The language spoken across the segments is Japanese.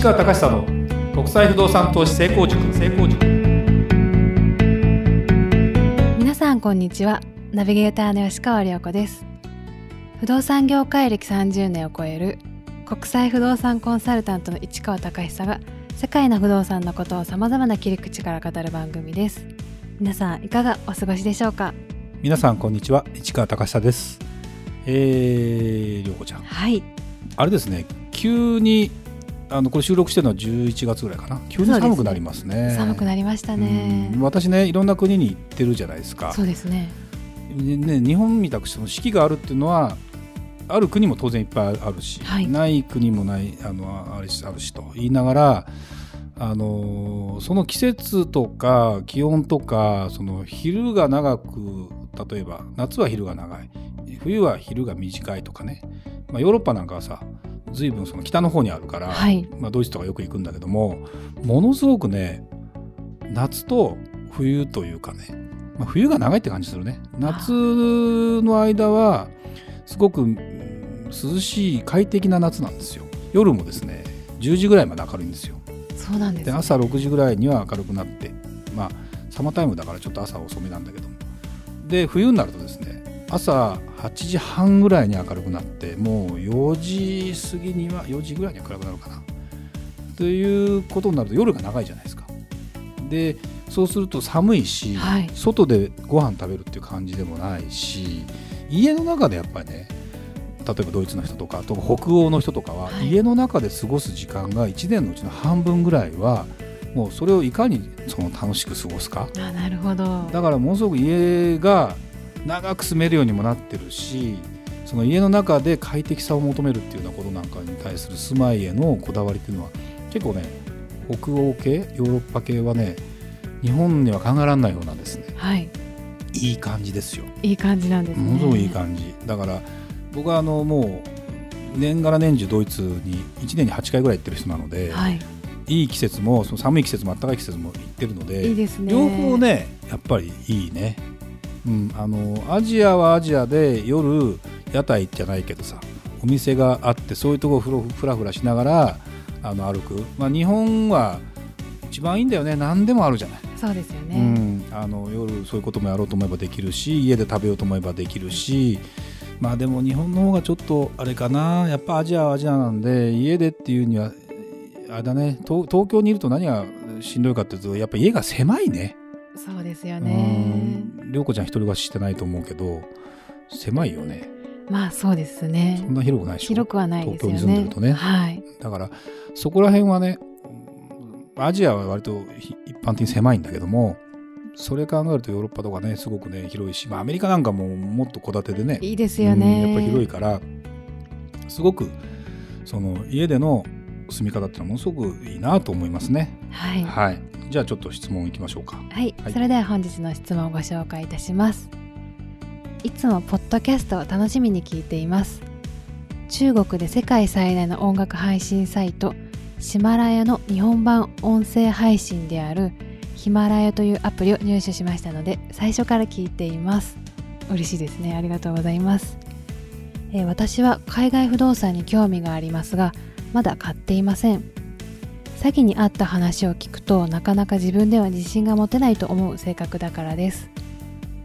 市川隆久の国際不動産投資成功塾。成功塾。皆さんこんにちは。ナビゲーターの吉川良子です。不動産業界歴30年を超える国際不動産コンサルタントの市川隆久が世界の不動産のことをさまざまな切り口から語る番組です。皆さんいかがお過ごしでしょうか？皆さんこんにちは。市川隆久です。えー、涼子ちゃん。はい。あれですね。急にあのこれ収録してるのは11月ぐらいかな。急に寒くなりますね。寒くなりましたね。うん。私ねいろんな国に行ってるじゃないですか。そうですね。ね日本みたくその四季があるっていうのはある国も当然いっぱいあるし、はい。ない国もないあのあるしあるしと。言いながらあのその季節とか気温とかその昼が長く例えば夏は昼が長い。冬は昼が短いとかね、まあ、ヨーロッパなんかはさ随分その北の方にあるから、はい。まあ、ドイツとかよく行くんだけどもものすごくね夏と冬というかね、まあ、冬が長いって感じするね。夏の間はすごくうん涼しい快適な夏なんですよ。夜もですね10時ぐらいまで明るいんですよ。そうなんです、ね、で朝6時ぐらいには明るくなってまあサマータイムだからちょっと朝遅めなんだけども。で冬になるとですね朝8時半ぐらいに明るくなってもう4時過ぎには4時ぐらいには暗くなるかな。ということになると夜が長いじゃないですか。でそうすると寒いし、はい。外でご飯食べるっていう感じでもないし家の中でやっぱりね例えばドイツの人とかあと北欧の人とかは、はい。家の中で過ごす時間が1年のうちの半分ぐらいはもうそれをいかにその楽しく過ごすか。あなるほど。だからものすごく家が長く住めるようにもなってるしその家の中で快適さを求めるっていうようなことなんかに対する住まいへのこだわりっていうのは結構ね北欧系ヨーロッパ系はね日本には考えられないようなですね。はい。いい感じですよ。いい感じなんですね。ものすごくいい感じ。だから僕はあのもう年がら年中ドイツに1年に8回ぐらい行ってる人なので、はい。いい季節もその寒い季節も暖かい季節も行ってるのでいいですね。両方ねやっぱりいいね、うん、あのアジアはアジアで夜屋台じゃないけどさお店があってそういうところふろふらふらしながらあの歩く、まあ、日本は一番いいんだよね。何でもあるじゃない、そうですよね、うん、あの夜そういうこともやろうと思えばできるし家で食べようと思えばできるしまあでも日本の方がちょっとあれかな。やっぱアジアはアジアなんで家でっていうにはあれだね。東東京にいると何がしんどいかっていうとやっぱ家が狭いねそうですよね。うん。涼子ちゃん一人暮らししてないと思うけど狭いよね。まあそうですね。そんな広くないでしょ？広くはないですよね。東京に住んでるとね。はい。だからそこら辺はねアジアは割とひ一般的に狭いんだけどもそれ考えるとヨーロッパとかねすごくね広いし、まあ、アメリカなんかももっと戸建てでねいいですよね、うんやっぱり広いからすごくその家での住み方っていうのはものすごくいいなと思いますね。はい、はい、じゃあちょっと質問いきましょうか。はい。はい。それでは本日の質問をご紹介いたします。いつもポッドキャストを楽しみに聞いています。中国で世界最大の音楽配信サイトヒマラヤの日本版音声配信であるヒマラヤというアプリを入手しましたので最初から聞いています。嬉しいですね。ありがとうございます、えー私は海外不動産に興味がありますがまだ買っていません詐欺にあった話を聞くとなかなか自分では自信が持てないと思う性格だからです。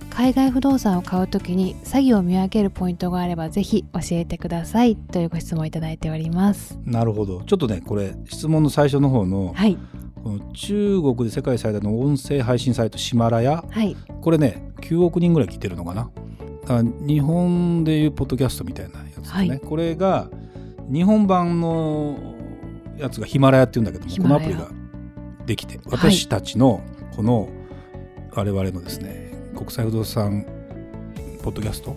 海外不動産を買うときに詐欺を見分けるポイントがあればぜひ教えてください。というご質問をいただいております。なるほど。ちょっとねこれ質問の最初の方の,、はい。この中国で世界最大の音声配信サイトヒマラヤ。はい。これね9億人ぐらい聞いてるのかな。日本でいうポッドキャストみたいなやつですね。はい。これが日本版のやつがヒマラヤっていうんだけどもこのアプリができて私たちのこの我々のですね国際不動産ポッドキャスト。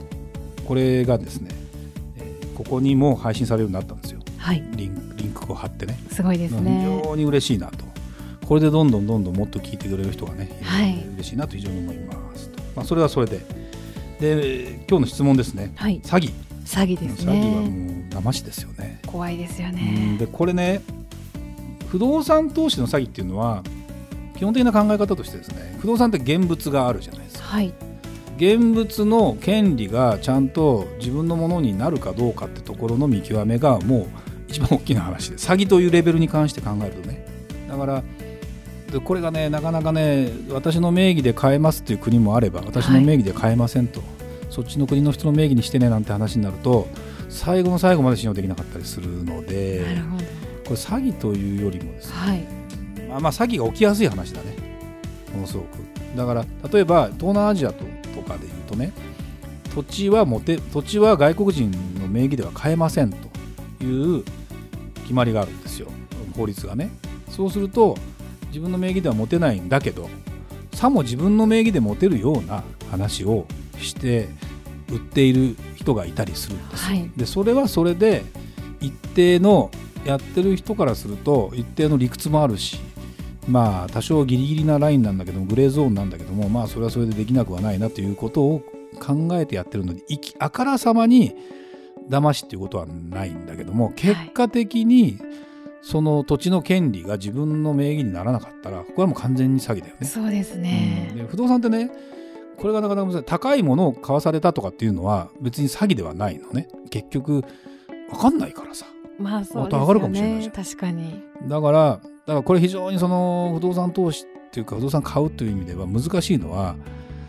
これがですね、えーここにも配信されるようになったんですよ。はい。リンリンクを貼ってね。すごいですね。非常に嬉しいなと。これでどんどんどんどんもっと聞いてくれる人がね、はい。嬉しいなと非常に思いますと、まあ、それはそれで。で今日の質問ですね。はい。詐欺。詐欺です詐欺はねもう騙しですよね怖いですよねでこれね不動産投資の詐欺っていうのは基本的な考え方としてですね不動産って現物があるじゃないですかはい現物の権利がちゃんと自分のものになるかどうかってところの見極めがもう一番大きな話で詐欺というレベルに関して考えるとねだからでこれがねなかなかね私の名義で買えますっていう国もあれば私の名義で買えませんと、はい、そっちの国の人の名義にしてねなんて話になると最後の最後まで信用できなかったりするのでこれ詐欺というよりもですね、はい、まあ、まあ詐欺が起きやすい話だね。ものすごく。だから例えば東南アジアととかでいうとね土地は持て土地は外国人の名義では買えませんという決まりがあるんですよ。法律がね。そうすると自分の名義では持てないんだけどさも自分の名義で持てるような話をして売っている人がいたりするんです、はい、でそれはそれで一定のやってる人からすると一定の理屈もあるしまあ多少ギリギリなラインなんだけどもグレーゾーンなんだけどもまあそれはそれでできなくはないなということを考えてやってるのであからさまに騙しっていうことはないんだけども結果的にその土地の権利が自分の名義にならなかったらこれはもう完全に詐欺だよね。そうですね、うん、で不動産ってねこれがなかなか難しい。高いものを買わされたとかっていうのは別に詐欺ではないのね。結局分かんないからさ。まあそうですよね。上がるかもしれないじゃん。確かに。だからだからこれ非常にその不動産投資っていうか不動産買うという意味では難しいのは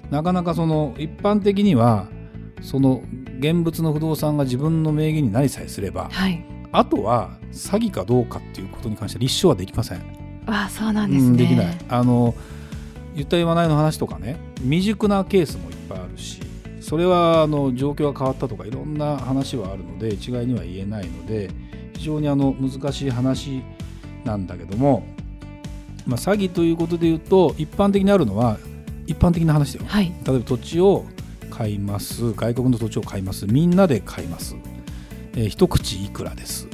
なかなかその一般的にはその現物の不動産が自分の名義になりさえすれば、はい、あとは詐欺かどうかっていうことに関して立証はできません。あそうなんですね、うん、できない。あの言った言わないの話とかね未熟なケースもいっぱいあるしそれはあの状況が変わったとかいろんな話はあるので一概には言えないので非常にあの難しい話なんだけども、まあ、詐欺ということでいうと一般的にあるのは一般的な話だよ、はい、例えば土地を買います。外国の土地を買います。みんなで買います、えー、一口いくらです。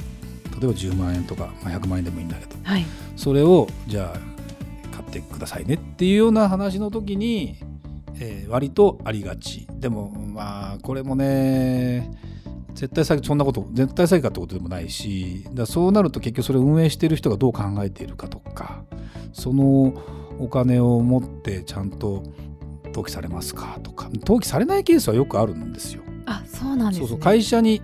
例えば10万円とか、まあ、100万円でもいいんだけど、はい、それをじゃあ買ってくださいねっていうような話の時に、えー、割とありがちでもまあこれもね絶対詐欺そんなこと絶対詐欺かってことでもないしだそうなると結局それを運営している人がどう考えているかとかそのお金を持ってちゃんと登記されますかとか登記されないケースはよくあるんですよ。あそうなんです、ね、そうそう会社に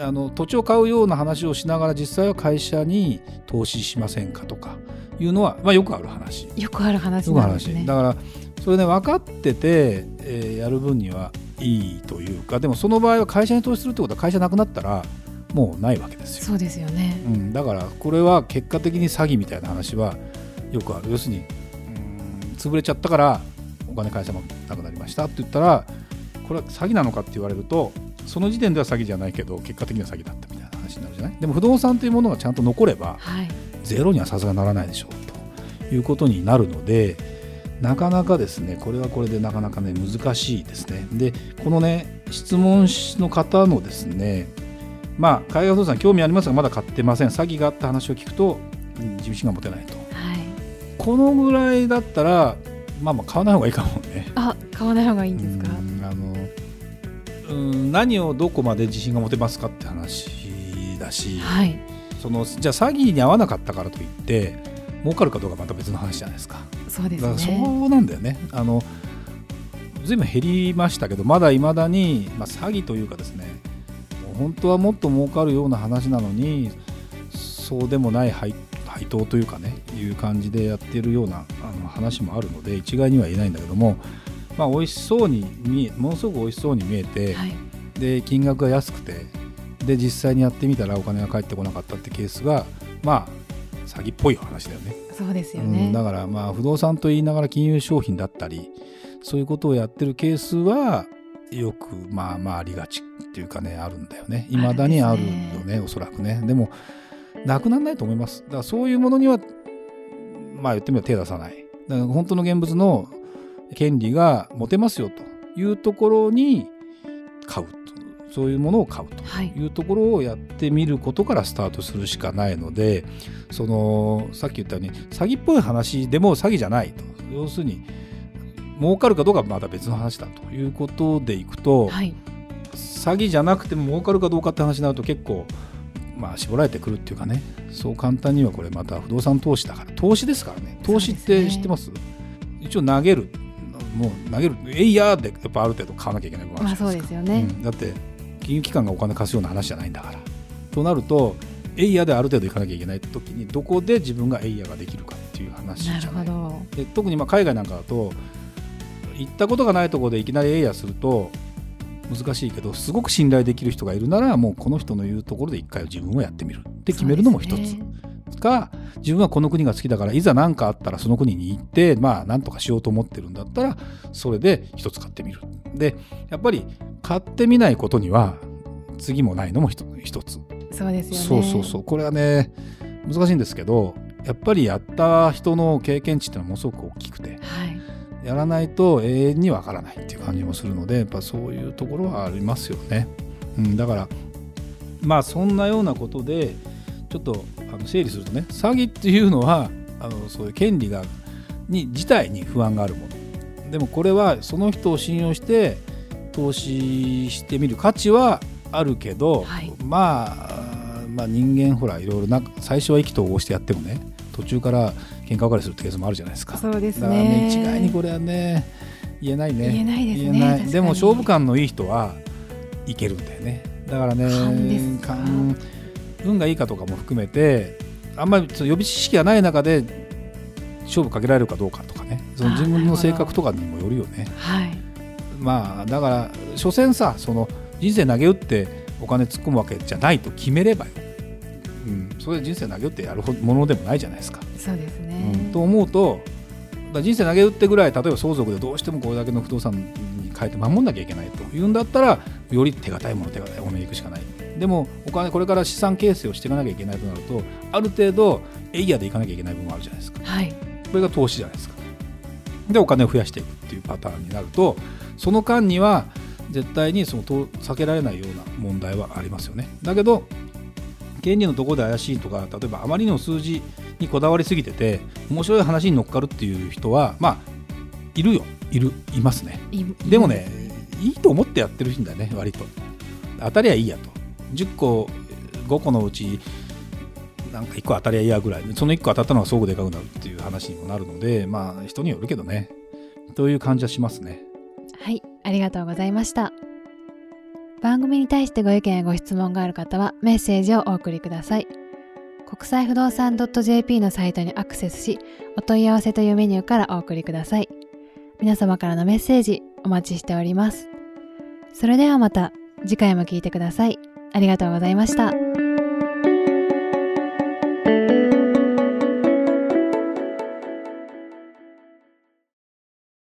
あの土地を買うような話をしながら実際は会社に投資しませんかとかいうのは、まあ、よくある話。よくある話なんですね。だからそれね分かってて、えー、やる分にはいいというかでもその場合は会社に投資するってことは会社なくなったらもうないわけですよ。そうですよね、うん、だからこれは結果的に詐欺みたいな話はよくある。要するに潰れちゃったからお金会社もなくなりましたって言ったらこれは詐欺なのかって言われるとその時点では詐欺じゃないけど結果的には詐欺だったみたいな話になるじゃない？でも不動産というものがちゃんと残れば、はい、ゼロにはさすがならないでしょうということになるのでなかなかですねこれはこれでなかなかね難しいですね。でこのね質問の方のですねまあ海外不動産興味ありますがまだ買ってません。詐欺があった話を聞くと自信が持てないと、はい、このぐらいだったらまあまあ買わない方がいいかもね。あ買わない方がいいんですか？あのうん何をどこまで自信が持てますかって話だし、はい、そのじゃあ詐欺に遭わなかったからといって儲かるかどうかまた別の話じゃないですか。そうですね。そうなんだよね。あのずいぶん減りましたけどまだいまだに、まあ、詐欺というかですね本当はもっと儲かるような話なのにそうでもない配配当というかねいう感じでやってるようなあの話もあるので一概には言えないんだけどもまあ、美味しそうに見えものすごく美味しそうに見えて、はい、で金額が安くてで実際にやってみたらお金が返ってこなかったってケースがまあ詐欺っぽい話だよね。そうですよね、うん、だからまあ不動産と言いながら金融商品だったりそういうことをやってるケースはよくまあまあありがちっていうかねあるんだよね。いまだにあるよねおそらくね。でもなくならないと思います。だからそういうものにはまあ言ってみれば手出さない。だから本当の現物の権利が持てますよというところに買うそういうものを買うとい。うところをやってみることからスタートするしかないので、そのさっき言ったように詐欺っぽい話でも詐欺じゃないと。要するに儲かるかどうかはまた別の話だということでいくと、はい、詐欺じゃなくても儲かるかどうかって話になると結構まあ絞られてくるっていうかね。そう簡単にはこれまた不動産投資だから。投資ですからね。投資って知ってます、ね、一応投げるもう投げるえいやーでやっぱある程度買わなきゃいけないまあそうですよね、うん、だって金融機関がお金貸すような話じゃないんだから。となるとエイヤである程度行かなきゃいけない時にどこで自分がエイヤができるかっていう話じゃない。なるほど。で特にまあ海外なんかだと行ったことがないところでいきなりエイヤすると難しいけどすごく信頼できる人がいるならもうこの人の言うところで一回自分はやってみる。って決めるのも一つ。か自分はこの国が好きだからいざ何かあったらその国に行ってまあ何とかしようと思ってるんだったらそれで一つ買ってみる。でやっぱり買ってみないことには次もないのも一一つ。そうですよね。そうそうそう。これはね難しいんですけどやっぱりやった人の経験値っていうのはものすごく大きくてはい。やらないと永遠にわからないっていう感じもするのでやっぱそういうところはありますよね、うん、だからまあそんなようなことでちょっとあの整理するとね詐欺っていうのはあのそういう権利がに自体に不安があるもの。でもこれはその人を信用して投資してみる価値はあるけど、はい。まあまあ人間ほらいろいろな最初は意気投合してやってもね途中から喧嘩別れするケースもあるじゃないですか。そうですだからねね一概にこれはね言えないね。言えないですね。言えない。確かに。でも勝負感のいい人はいけるんだよね。だからね勘運がいいかとかも含めてあんまりその予備知識がない中で勝負かけられるかどうかとかね。その自分の性格とかにもよるよね。はいまあだから所詮さその人生投げ打ってお金突っ込むわけじゃないと決めればよ、うん、それで人生投げ打ってやるものでもないじゃないですか。そうですうん。ね、と思うと人生投げ打ってぐらい例えば相続でどうしてもこれだけの不動産に変えて守んなきゃいけないというんだったらより手堅いもの手堅いものに行くしかない。でもお金これから資産形成をしていかなきゃいけないとなるとある程度エイヤーでいかなきゃいけない部分もあるじゃないですか。はい。これが投資じゃないですか。でお金を増やしていくっていうパターンになるとその間には絶対にそのと避けられないような問題はありますよね。だけど権利のところで怪しいとか例えばあまりの数字にこだわりすぎてて面白い話に乗っかるっていう人はまあいるよ。いるいますね。いでもねいいと思ってやってるんだよね割と。当たりゃいいやと。10個5個のうちなんか1個当たりゃいいやぐらい。その1個当たったのがすごくでかくなるっていう話にもなるのでまあ人によるけどね。という感じはしますねはい、ありがとうございました。番組に対してご意見やご質問がある方はメッセージをお送りください。国際不動産 .jp のサイトにアクセスし、お問い合わせというメニューからお送りください。皆様からのメッセージお待ちしております。それではまた次回も聞いてください。ありがとうございました。